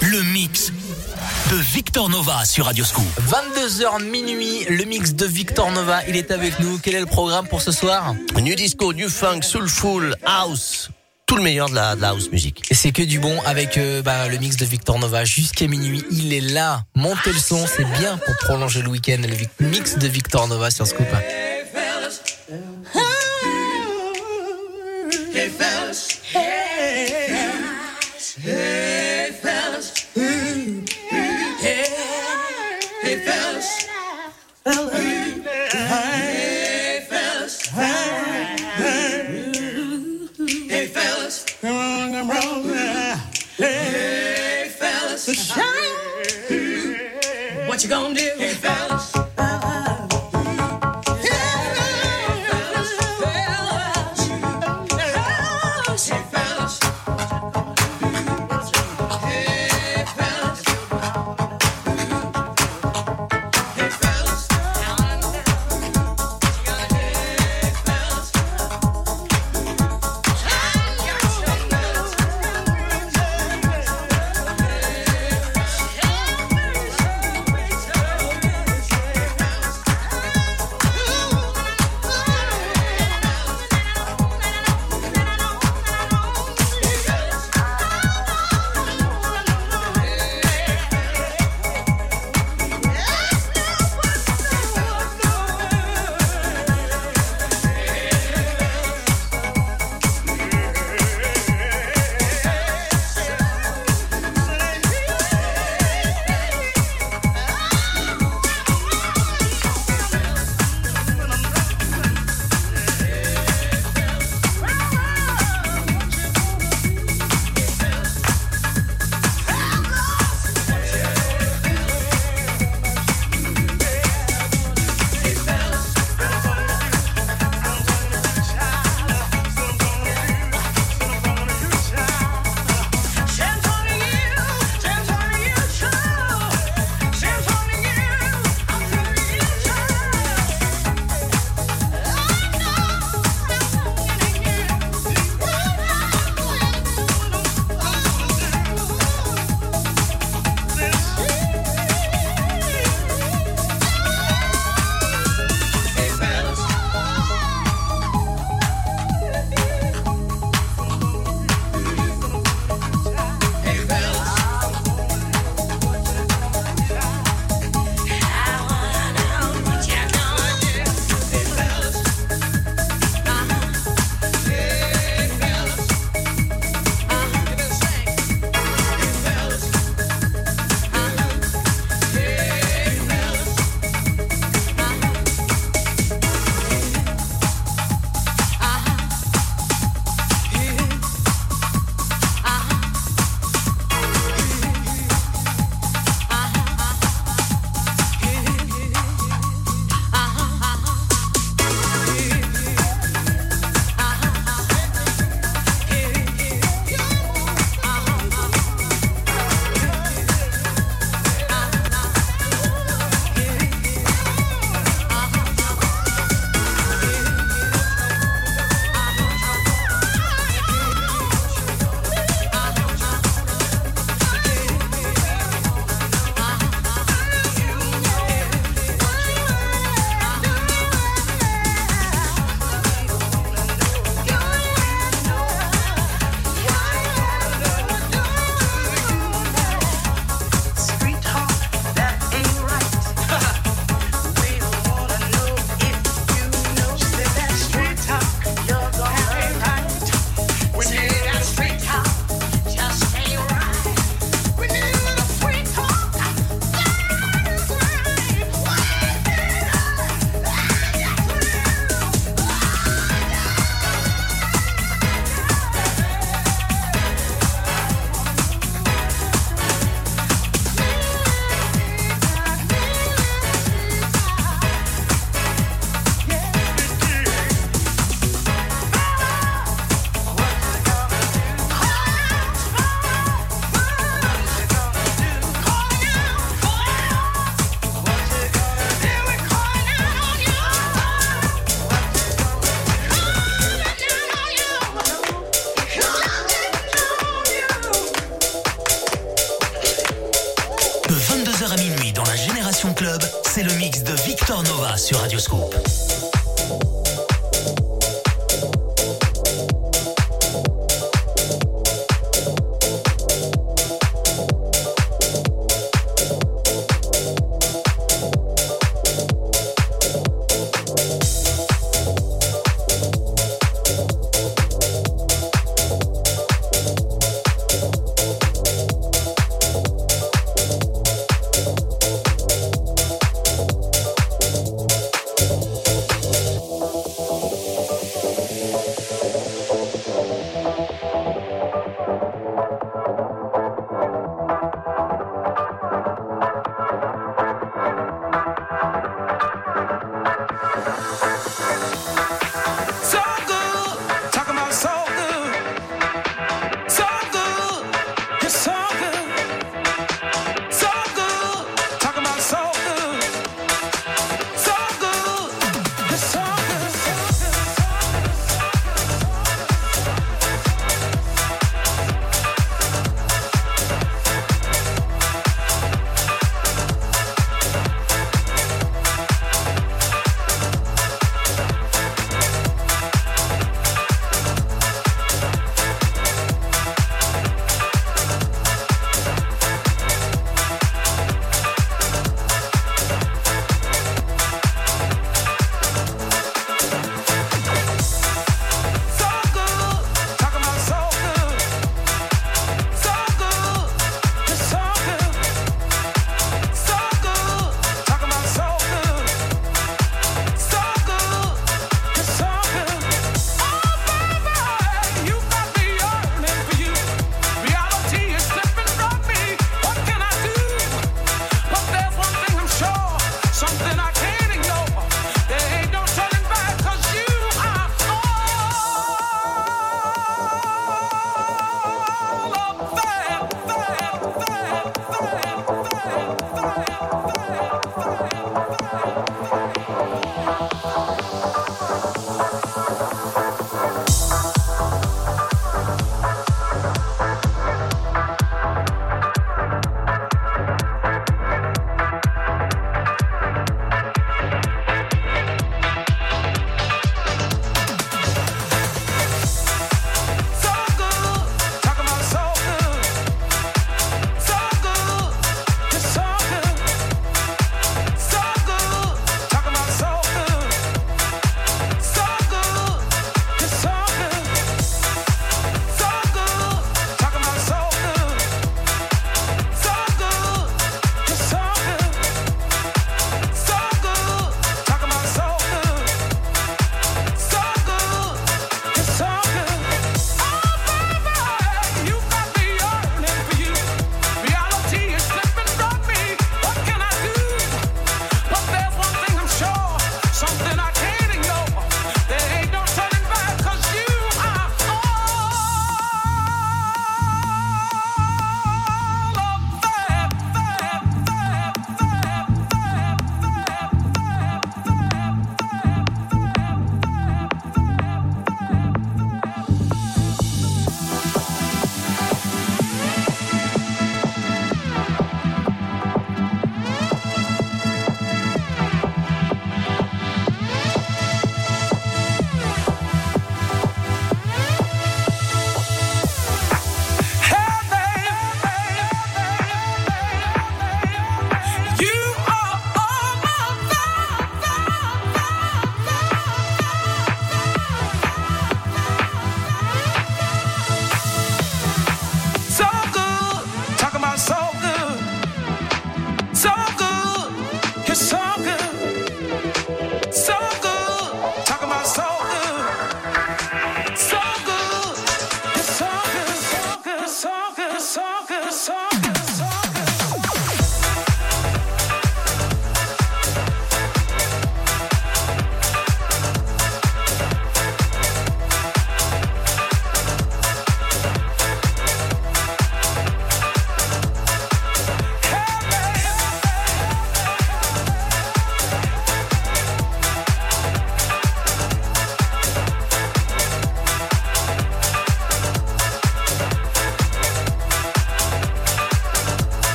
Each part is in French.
Le mix de Victor Nova sur Radioscoop. 22h minuit, le mix de Victor Nova, il est avec nous. Quel est le programme pour ce soir? New disco, new funk, soulful, house, tout le meilleur de la, de la house music. Et c'est que du bon avec euh, bah, le mix de Victor Nova jusqu'à minuit. Il est là. Montez le son, c'est bien pour prolonger le week-end. Le mix de Victor Nova sur Scoop. Hey, fellas. Hey, fellas. Hey, fellas. Hey, fellas. Hey, fellas. What you gonna do?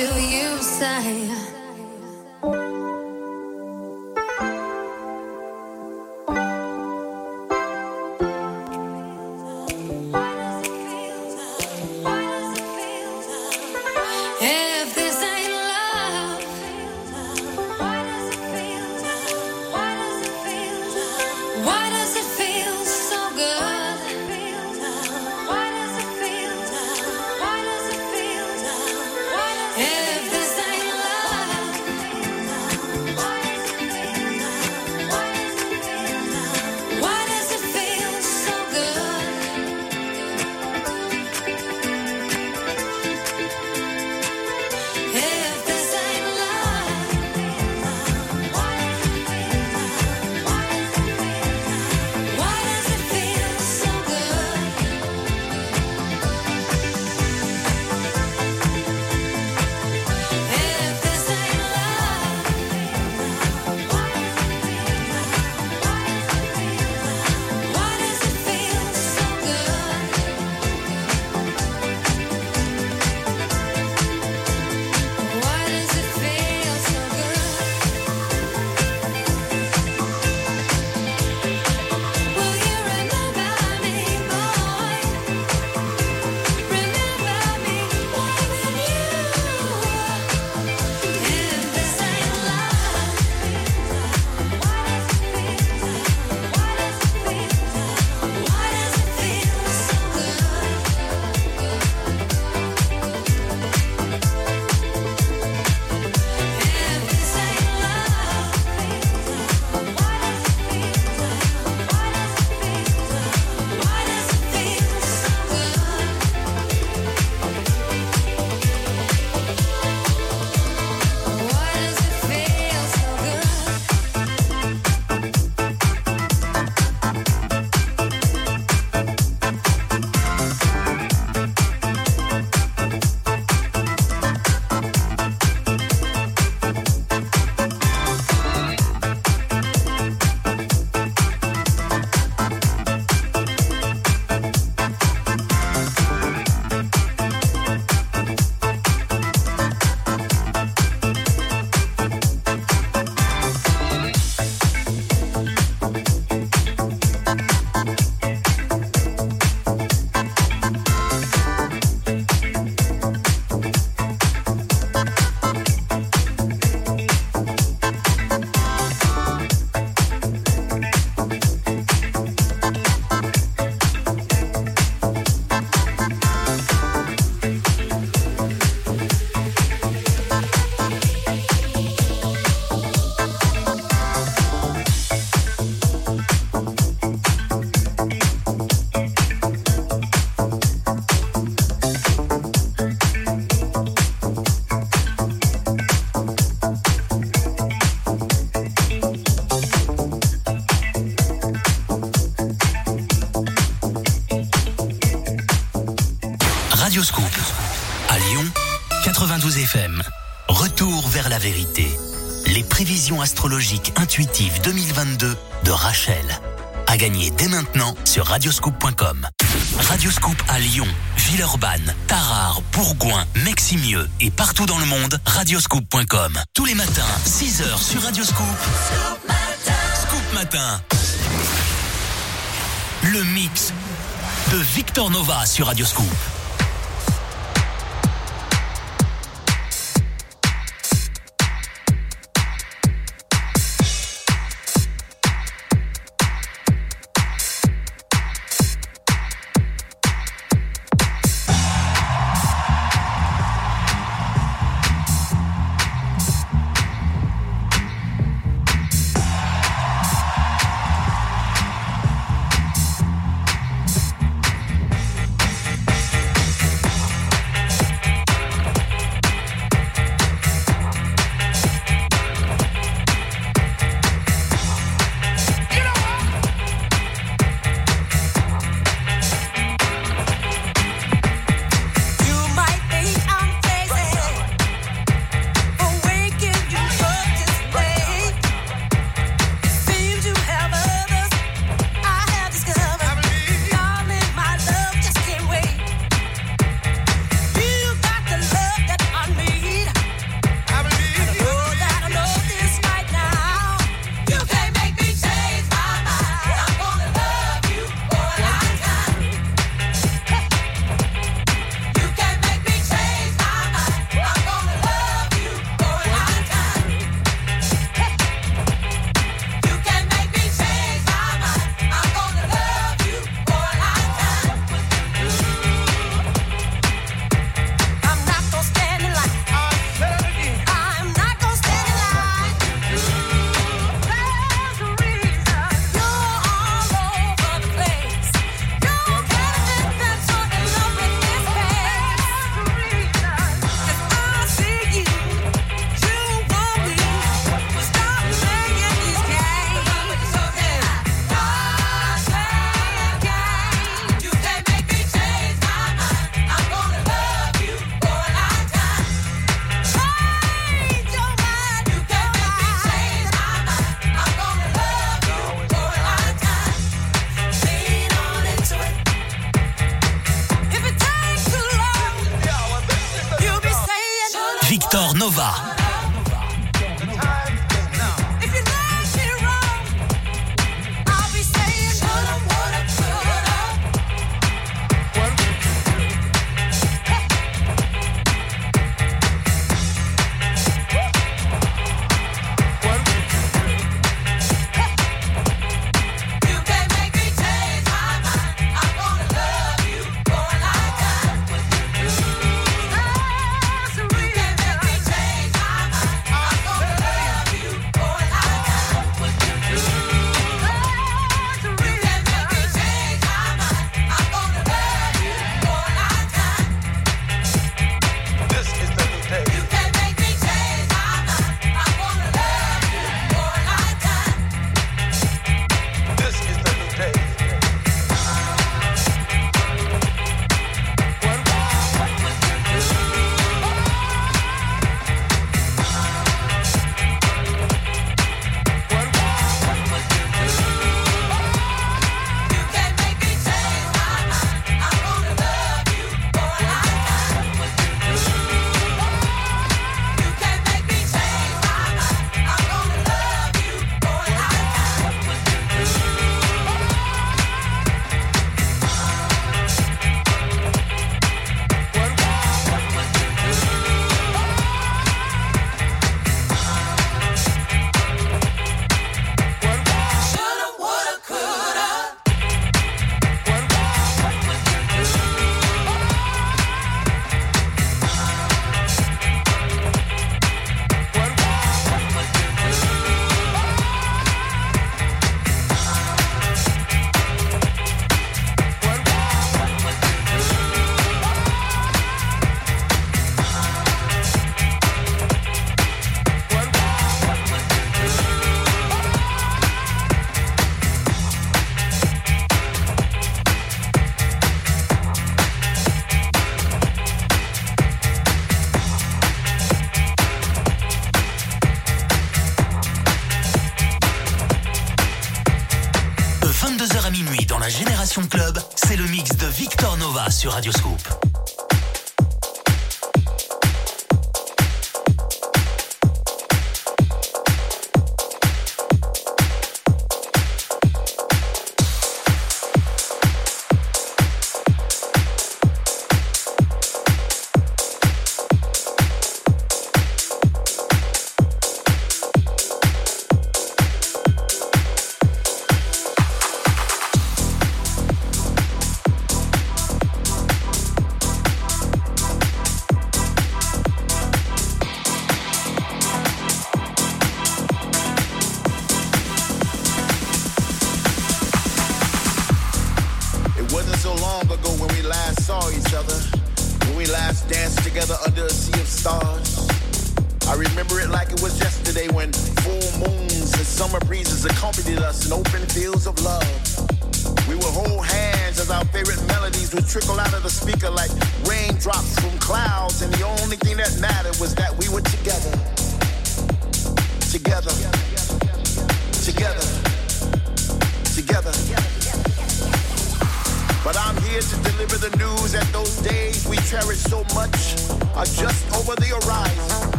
do you say? Retour vers la vérité. Les prévisions astrologiques intuitives 2022 de Rachel. À gagner dès maintenant sur radioscoop.com. Radioscoop à Lyon, Villeurbanne, Tarare, Bourgoin, Meximieux et partout dans le monde, radioscoop.com. Tous les matins, 6h sur Radioscoop. Scoop Matin. Le mix de Victor Nova sur Radioscoop.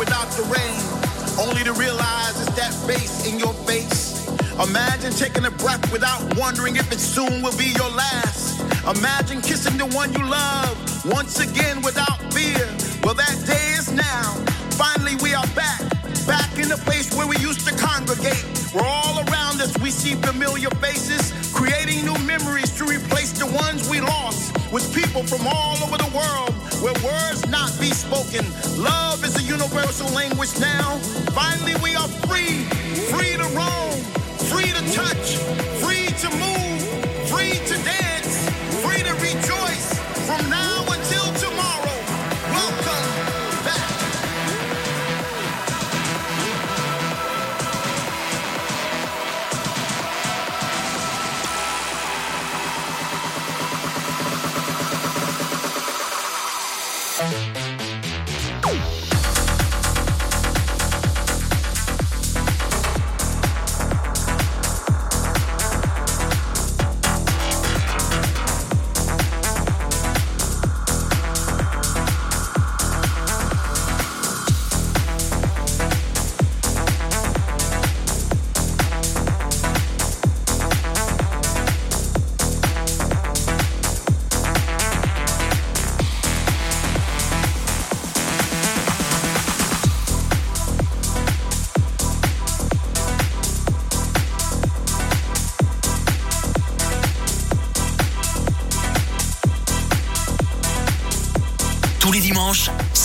without the rain, only to realize it's that face in your face. Imagine taking a breath without wondering if it soon will be your last. Imagine kissing the one you love once again without fear. Well, that day is now. Finally, we are back, back in the place where we used to congregate. We're all around us, we see familiar faces, creating new memories to replace the ones we lost with people from all over the world where words not be spoken. Love is a universal language now. Finally, we are free, free to roam, free to touch, free to move, free to dance.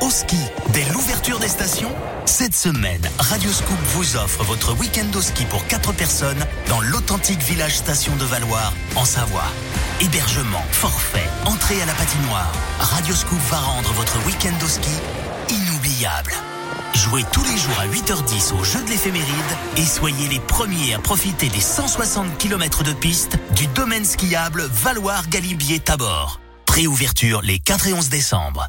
Au ski dès l'ouverture des stations Cette semaine, Radio Scoop vous offre votre week-end au ski pour 4 personnes dans l'authentique village station de Valoir, en Savoie. Hébergement, forfait, entrée à la patinoire. Radio Scoop va rendre votre week-end au ski inoubliable. Jouez tous les jours à 8h10 au jeu de l'éphéméride et soyez les premiers à profiter des 160 km de piste du domaine skiable Valoir-Galibier-Tabor. Préouverture les 4 et 11 décembre.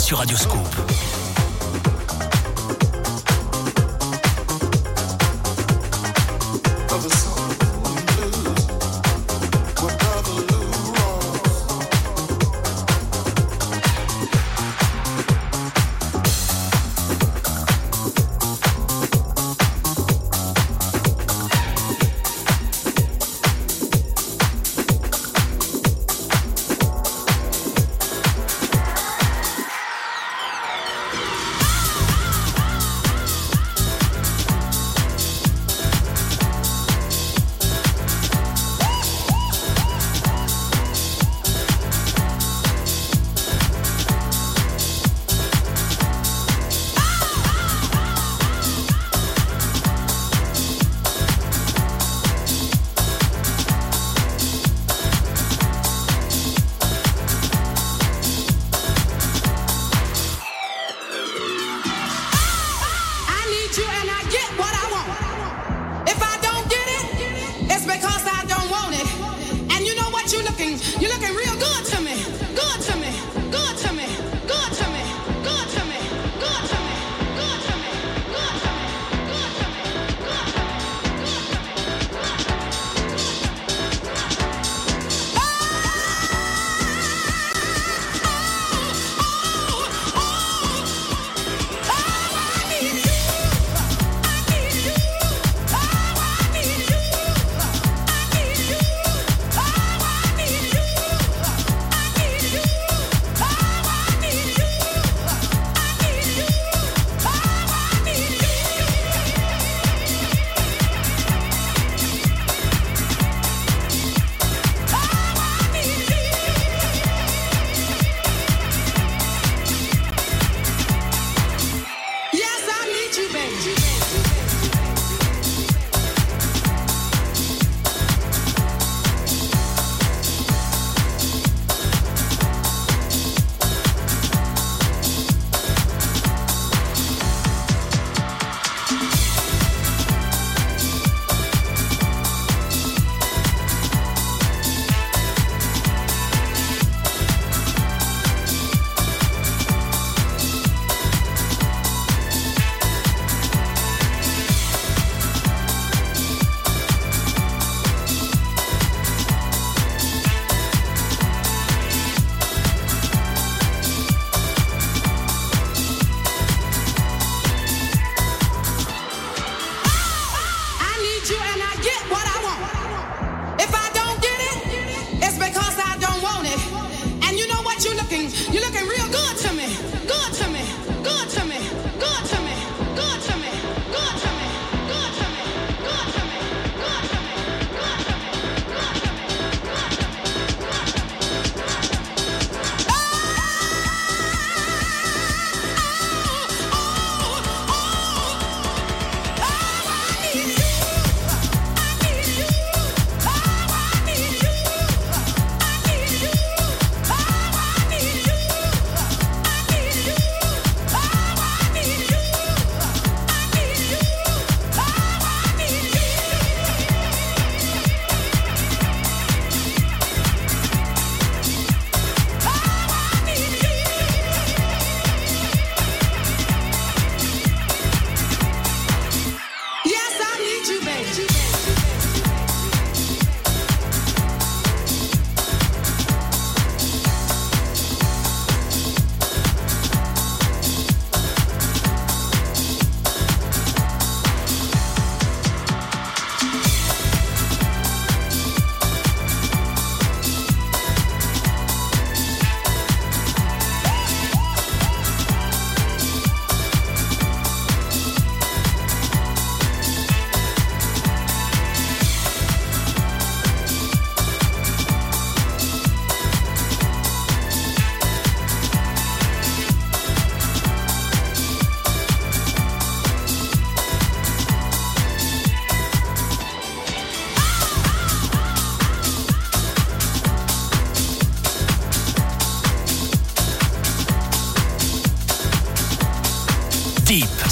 sur Radio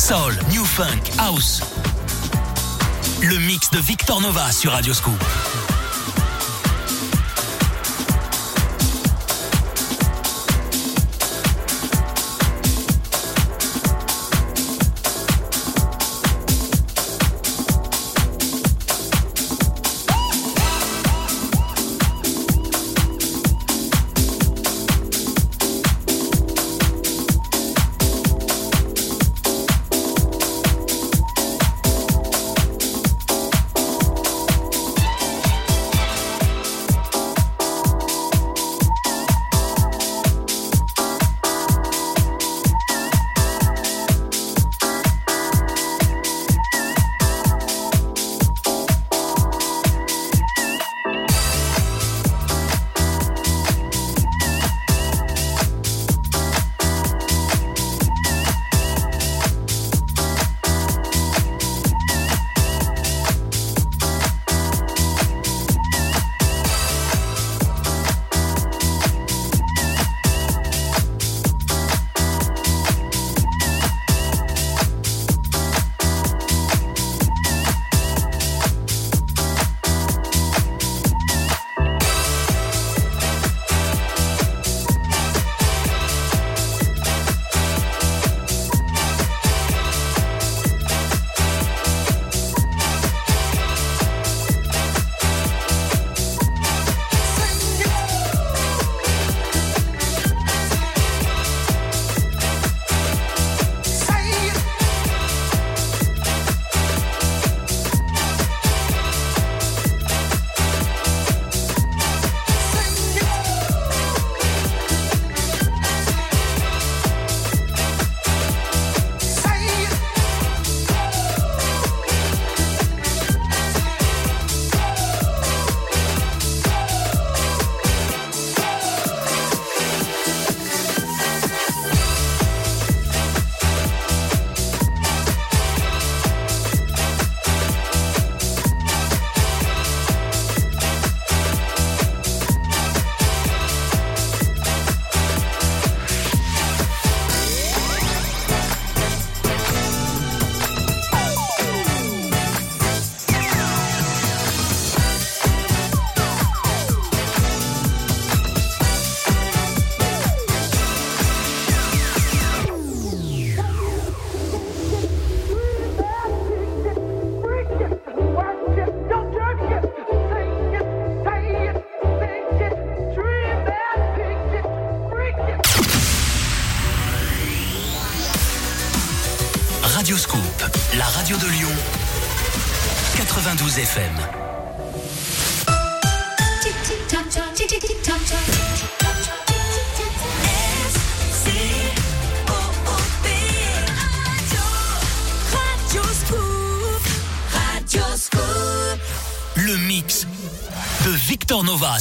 soul, new funk, house. Le mix de Victor Nova sur Radio Scoop.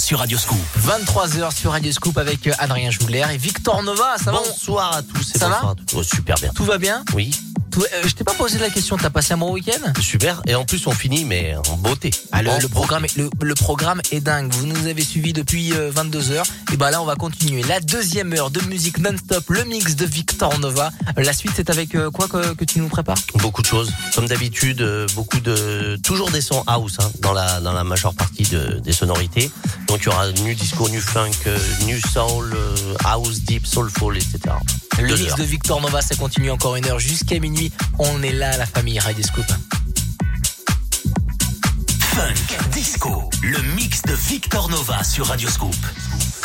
Sur Radioscoop. 23h sur Radio Scoop avec euh, Adrien Jouler et Victor Nova. Ça va Bonsoir à tous et Ça va bonsoir à toutes. Oh, super bien. Tout va bien Oui, Tout- euh, Je t'ai pas posé la question. T'as passé un bon week-end super. Et en plus, on finit, mais en beauté. Ah, le, En le programme est, le, le programme est dingue. Vous nous avez suivis depuis 22h. Et bah là, on va continuer. La deuxième heure de musique non-stop, le mix de Victor Nova. Euh, La suite, c'est avec euh, quoi que, que tu nous prépares Beaucoup de choses. Comme d'habitude, euh, beaucoup de toujours des sons house hein, dans la dans la majeure partie de, des sonorités. Donc il y aura nu disco, nu funk, euh, nu soul, euh, house, deep, soulful, etc. Le mix de Victor Nova, ça continue encore une heure jusqu'à minuit. On est là, la famille Radio Scoop. Funk, disco, le mix de Victor Nova sur Radioscoop. Thank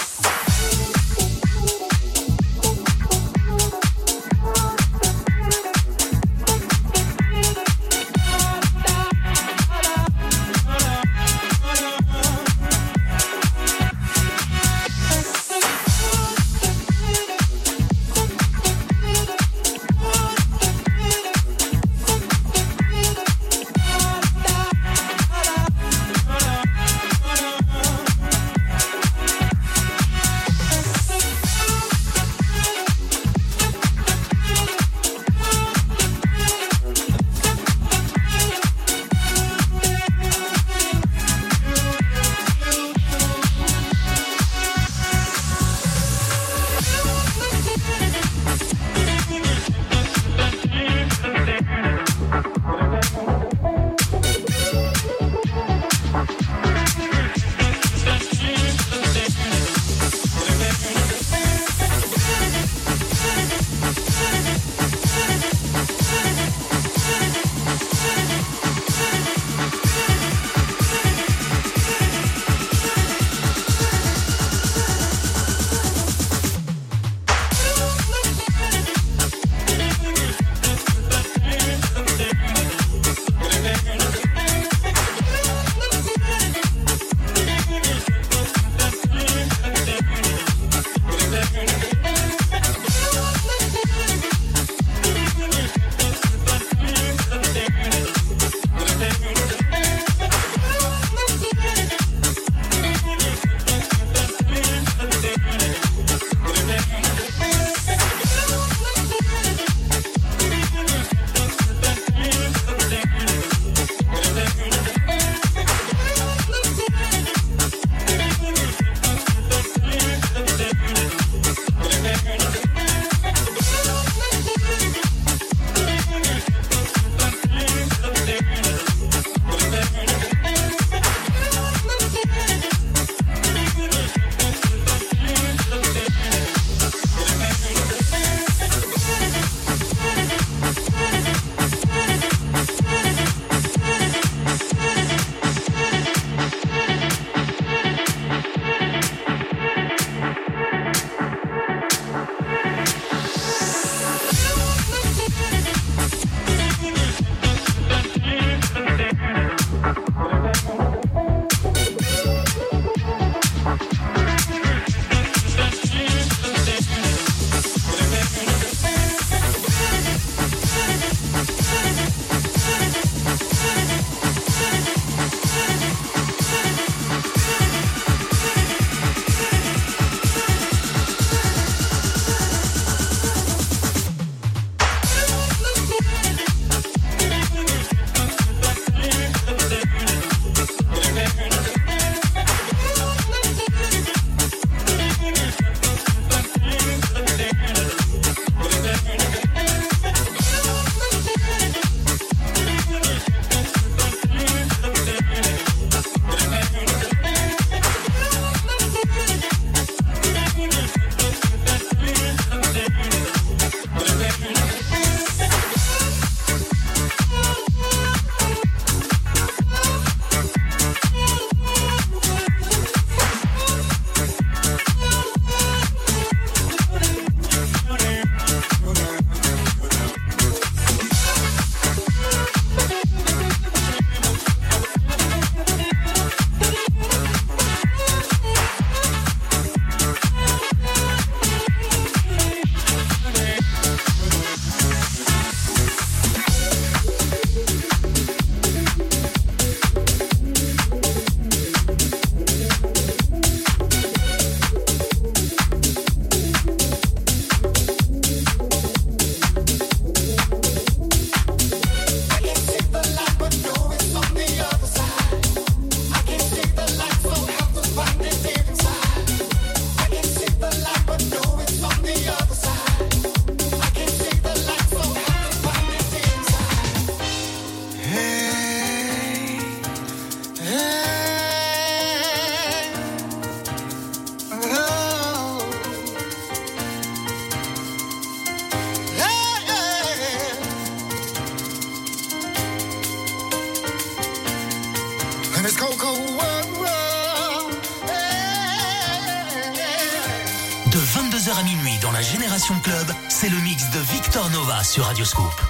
Nova sur Radioscope.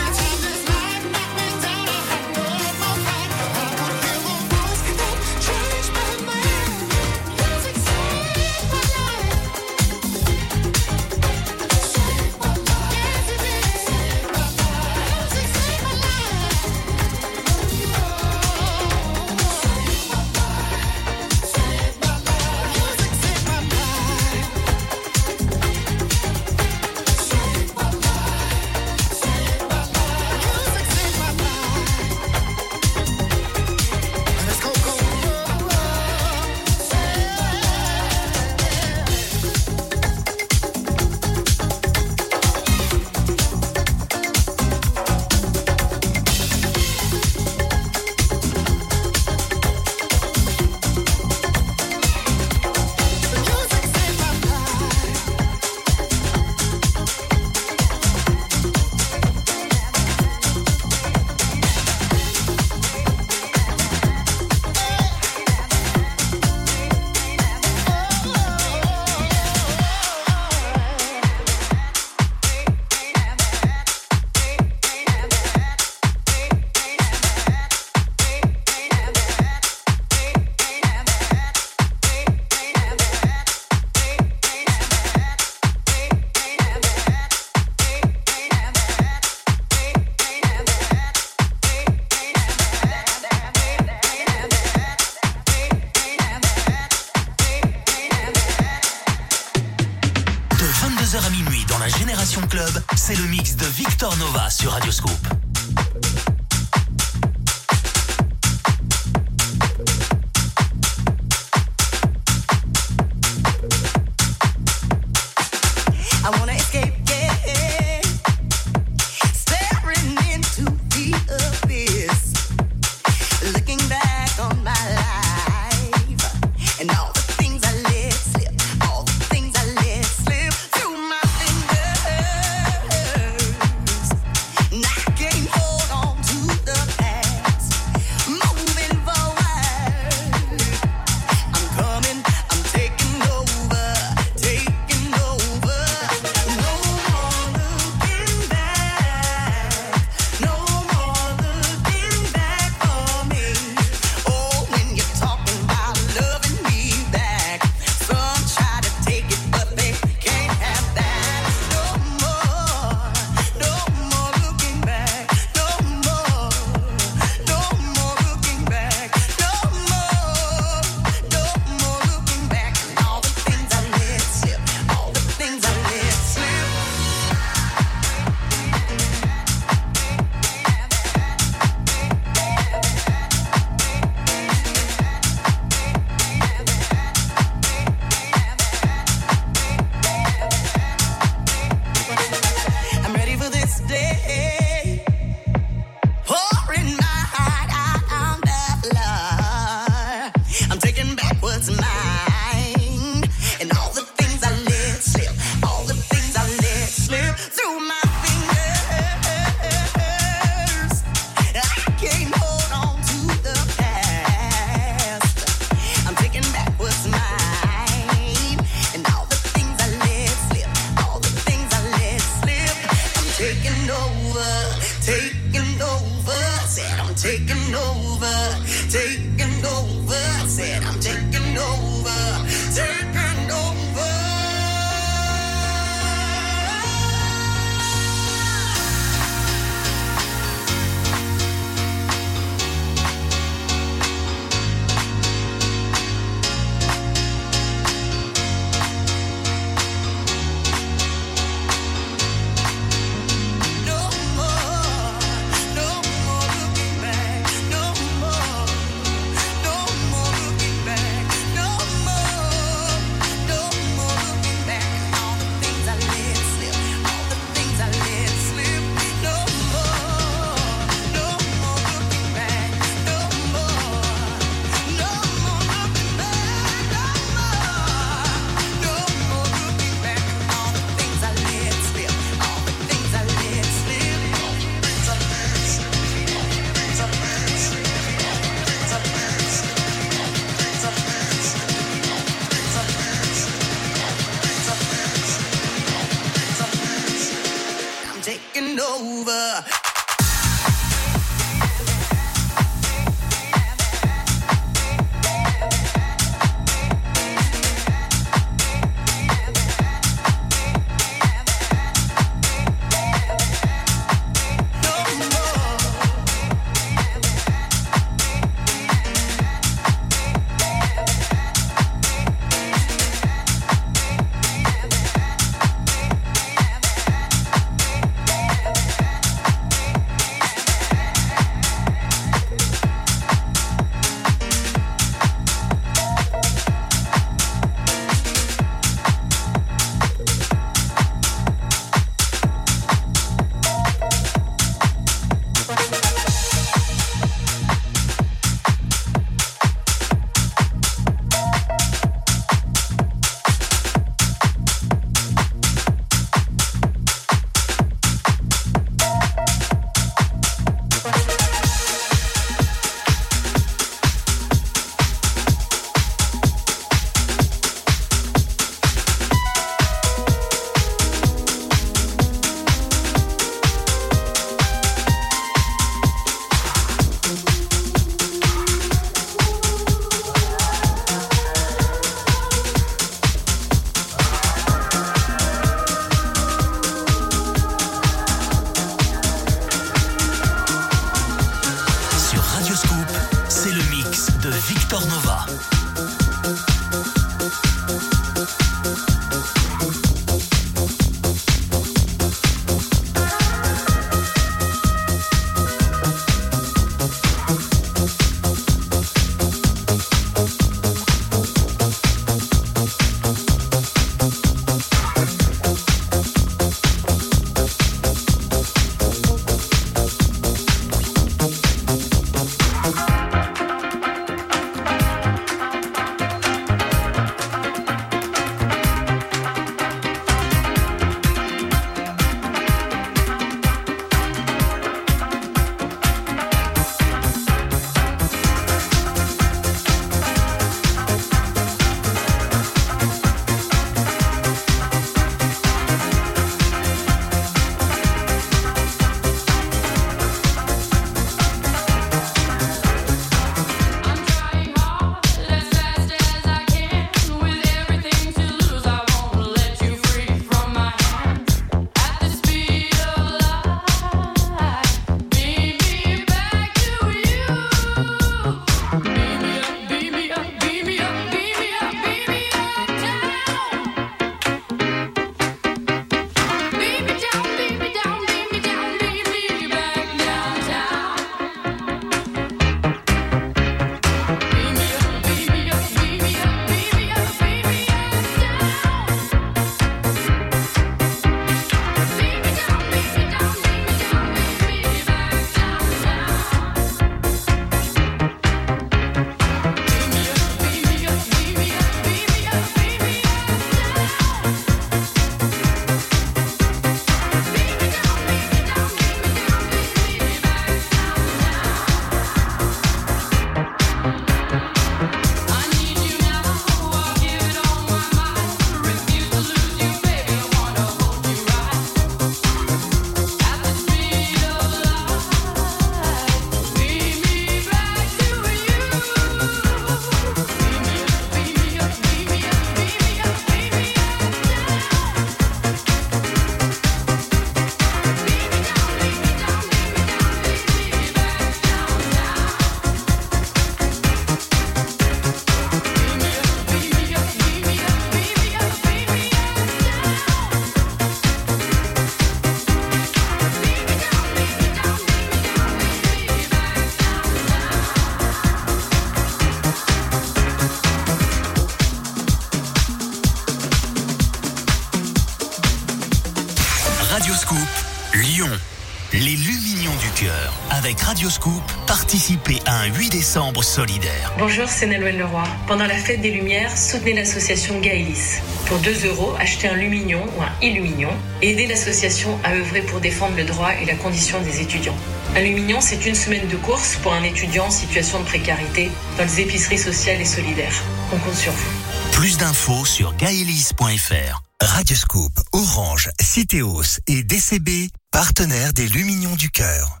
Participez à un 8 décembre solidaire. Bonjour, c'est Naloël Leroy. Pendant la fête des Lumières, soutenez l'association Gaëlis. Pour 2 euros, achetez un Lumignon ou un Illumignon et aidez l'association à œuvrer pour défendre le droit et la condition des étudiants. Un Lumignon, c'est une semaine de course pour un étudiant en situation de précarité dans les épiceries sociales et solidaires. On compte sur vous. Plus d'infos sur gaelis.fr. Radioscoop, Orange, Citéos et DCB, partenaires des Lumignons du Cœur.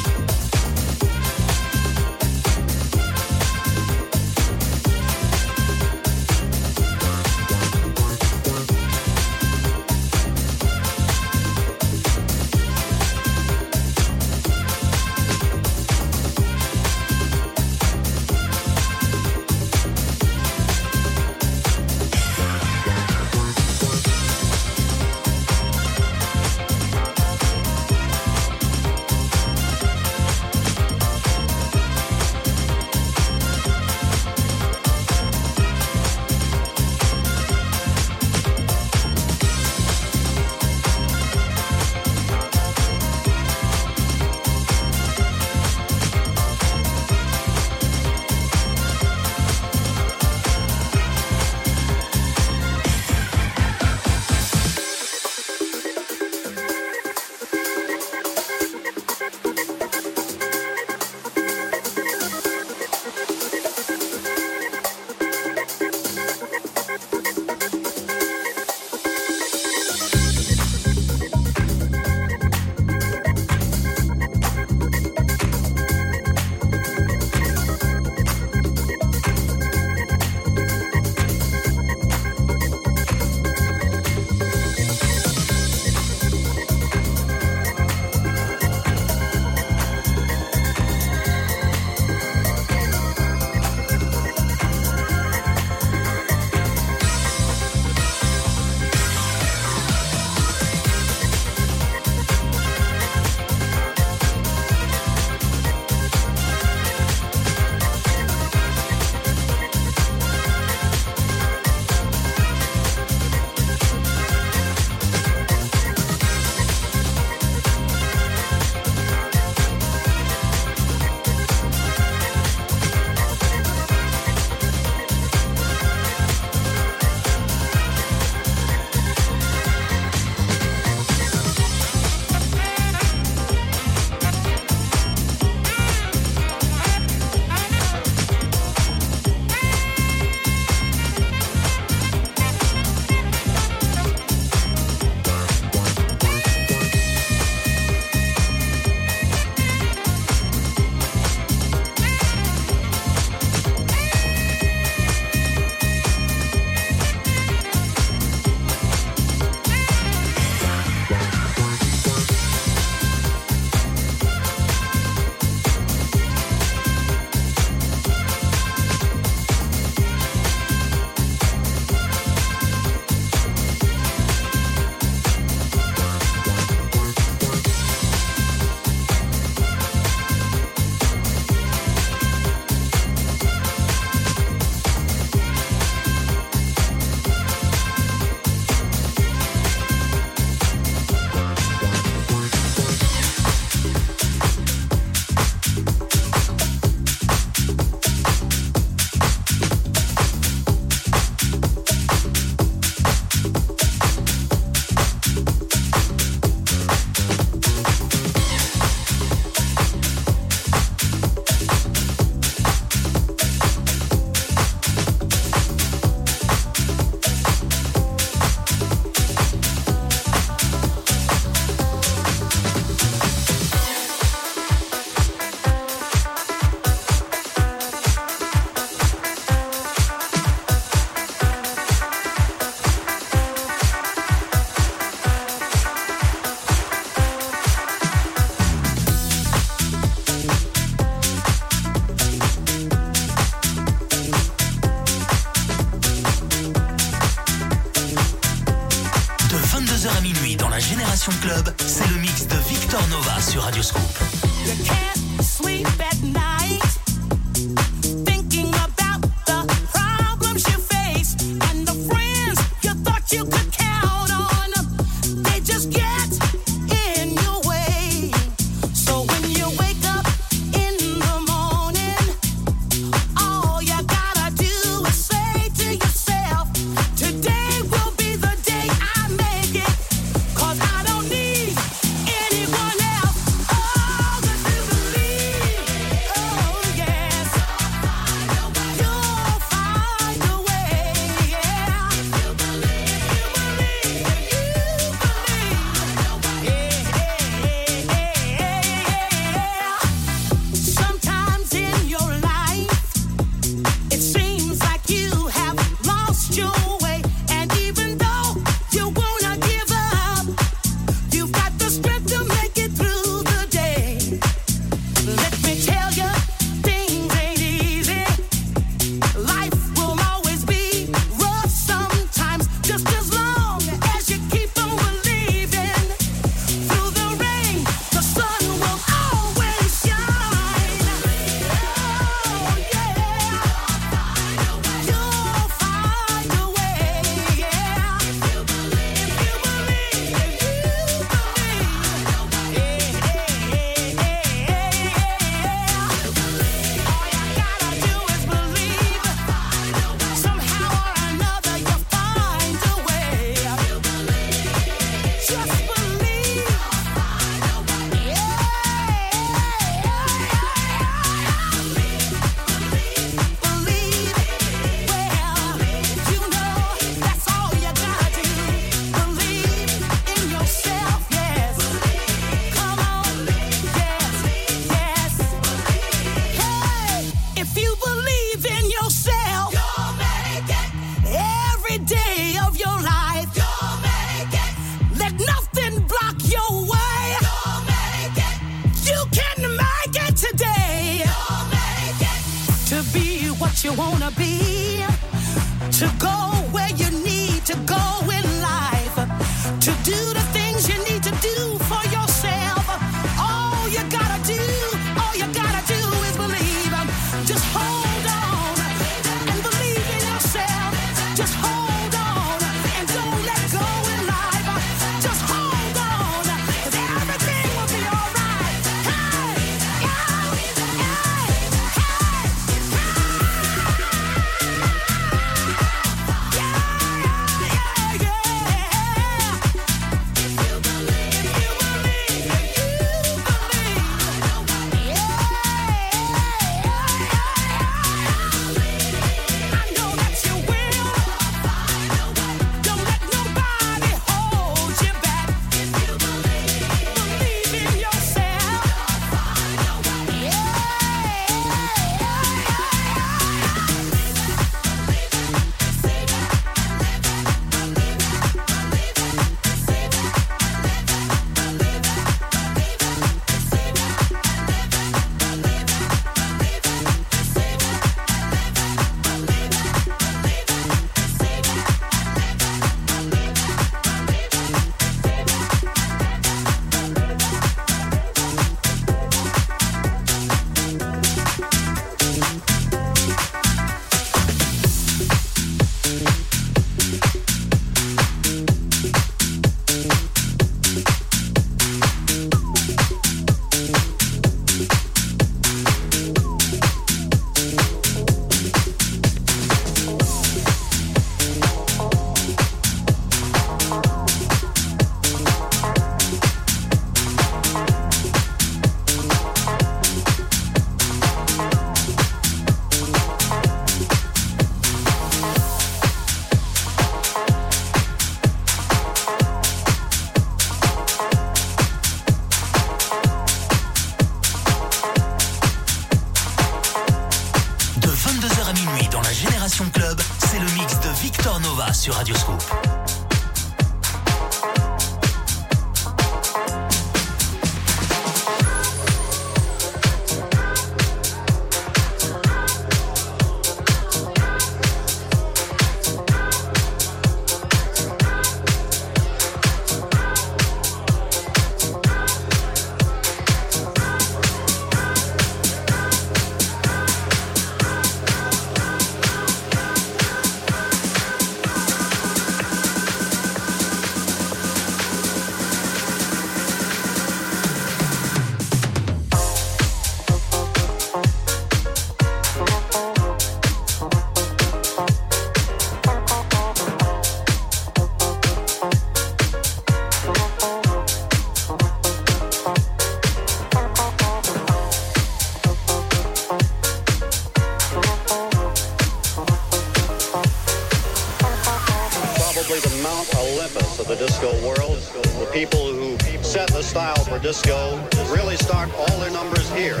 disco world. The people who set the style for disco really start all their numbers here.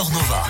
Victor Nova.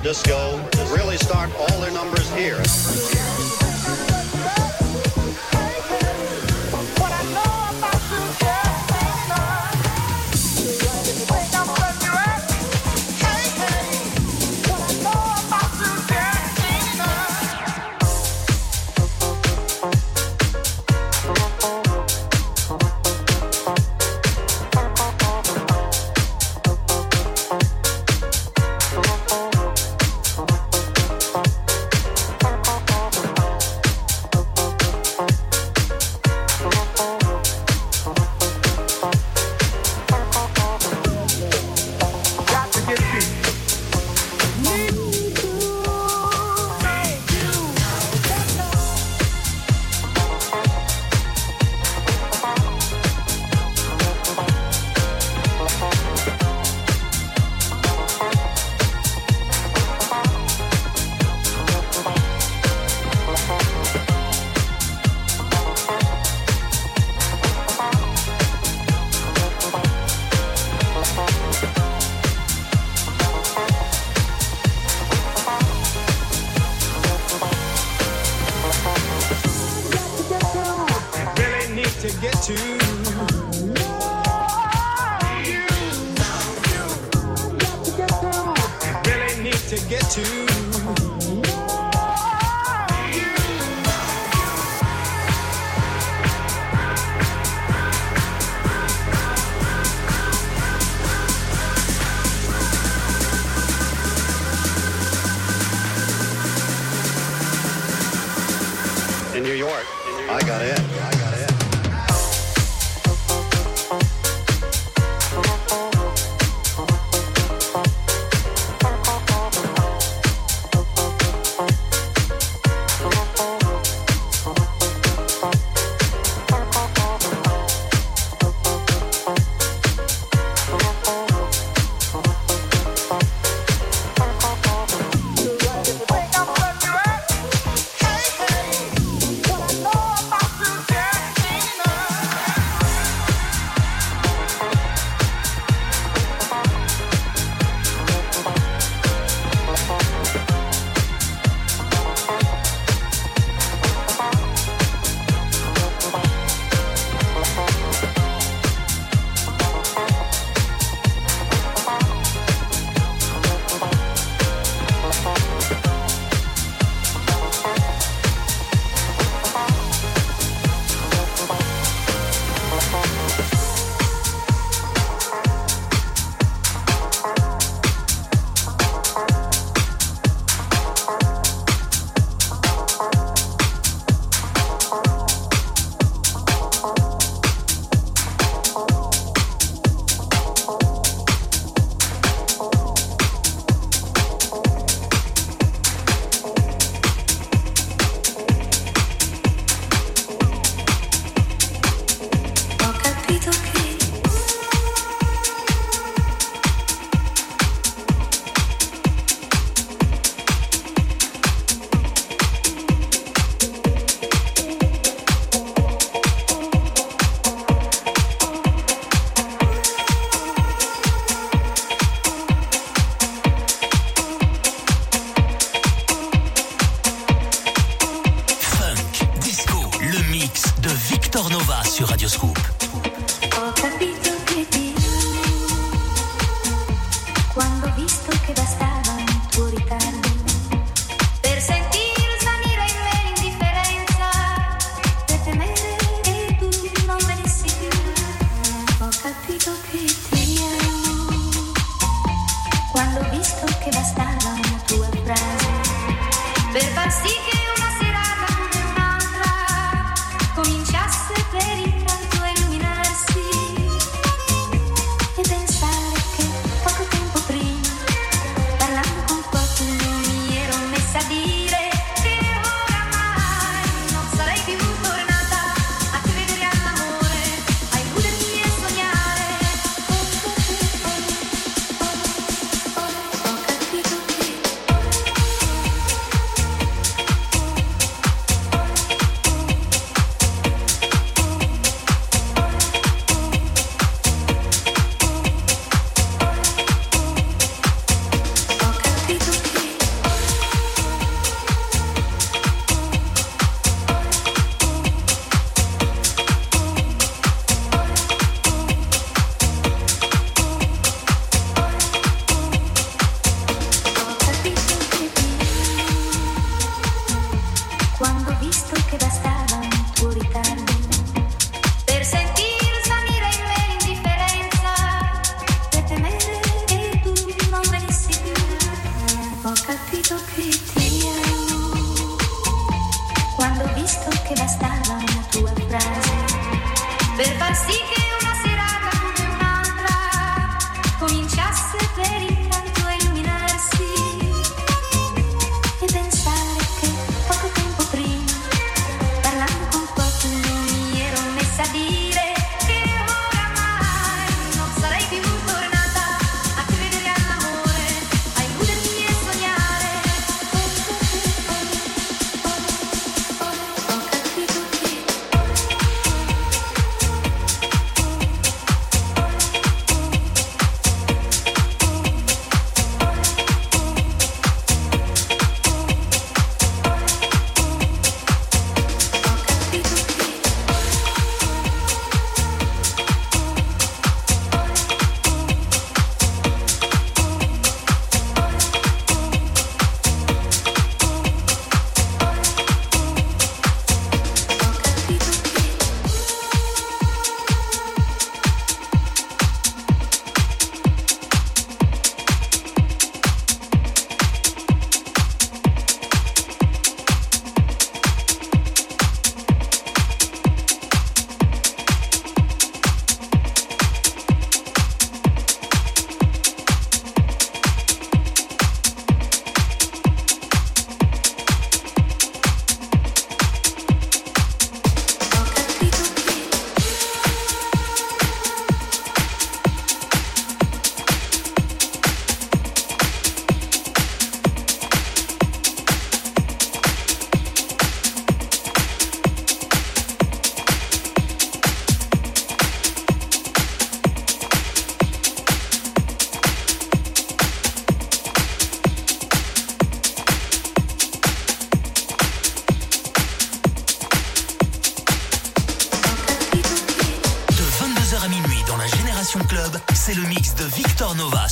disco.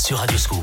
Sur Radioscoop.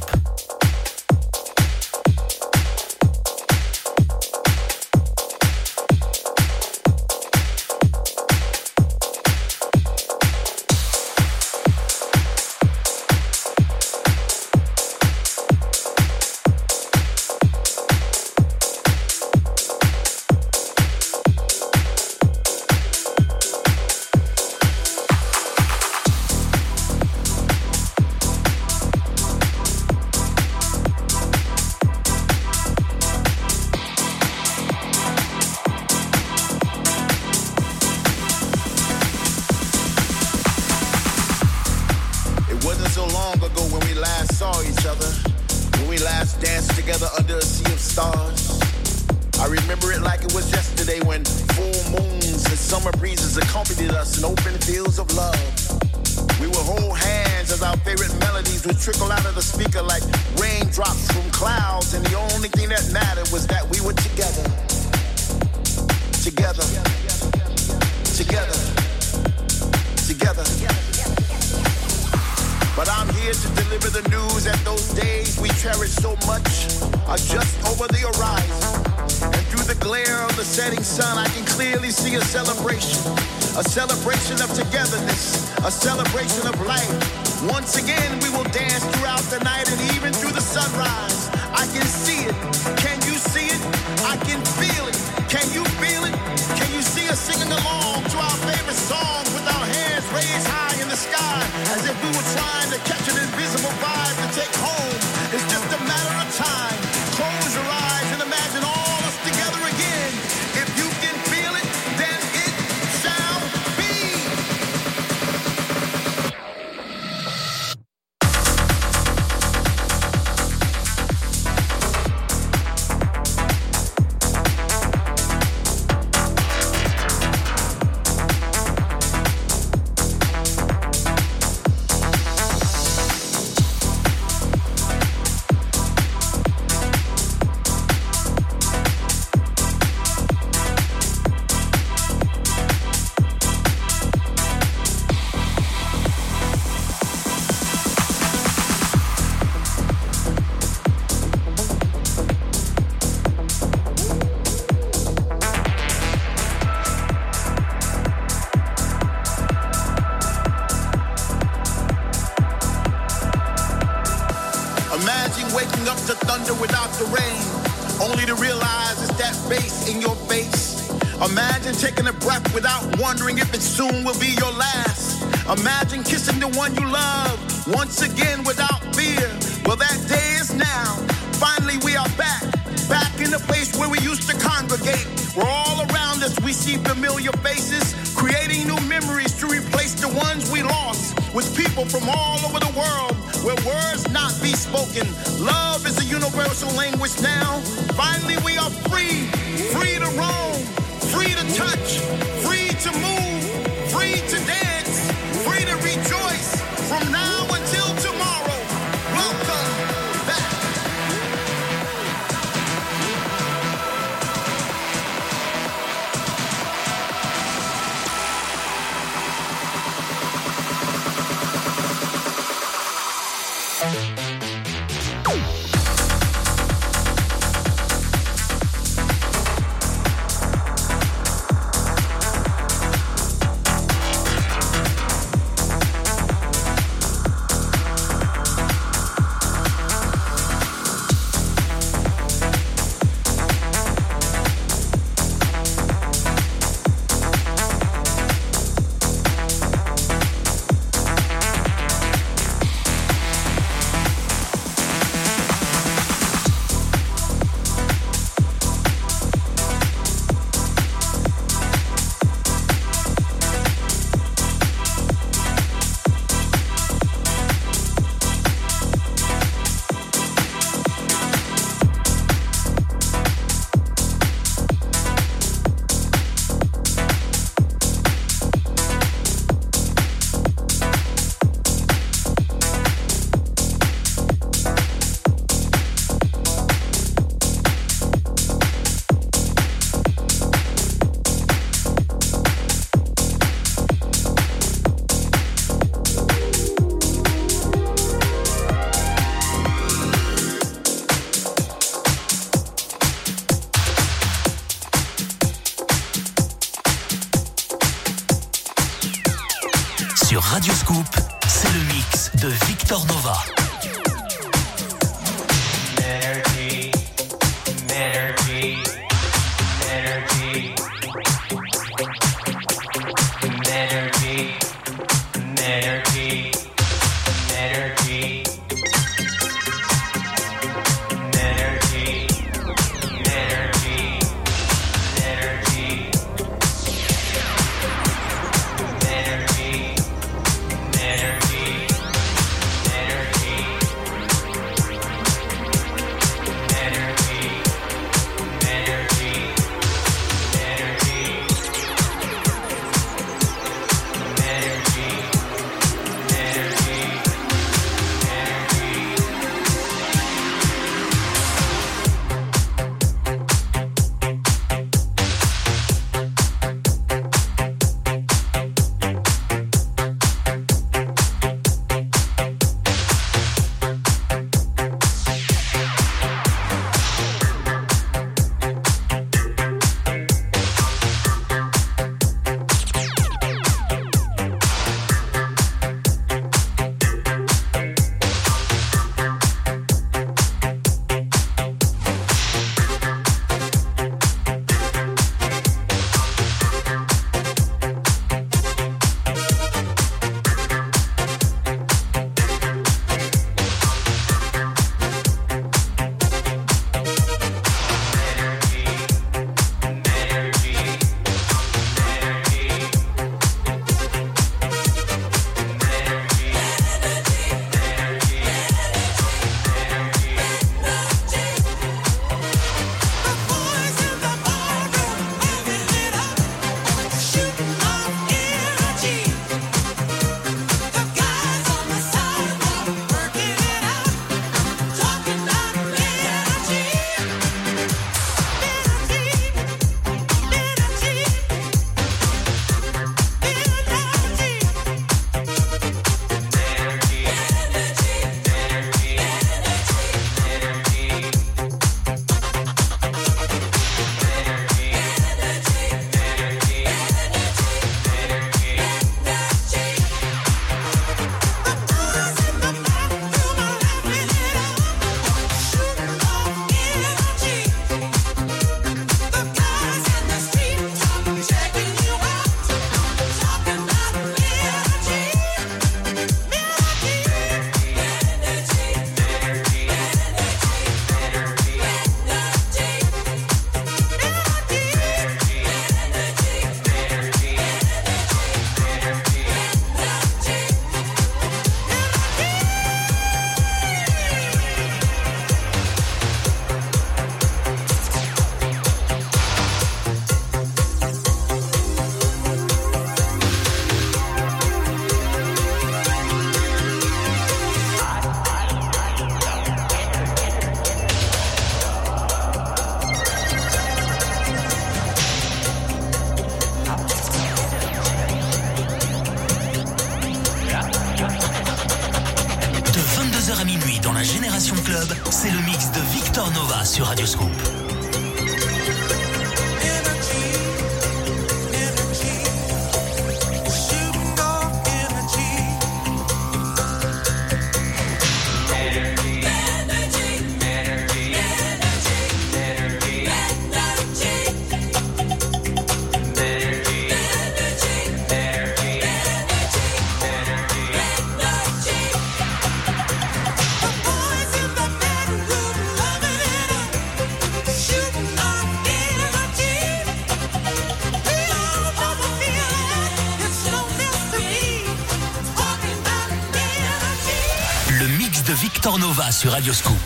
Sur Radio Scoop.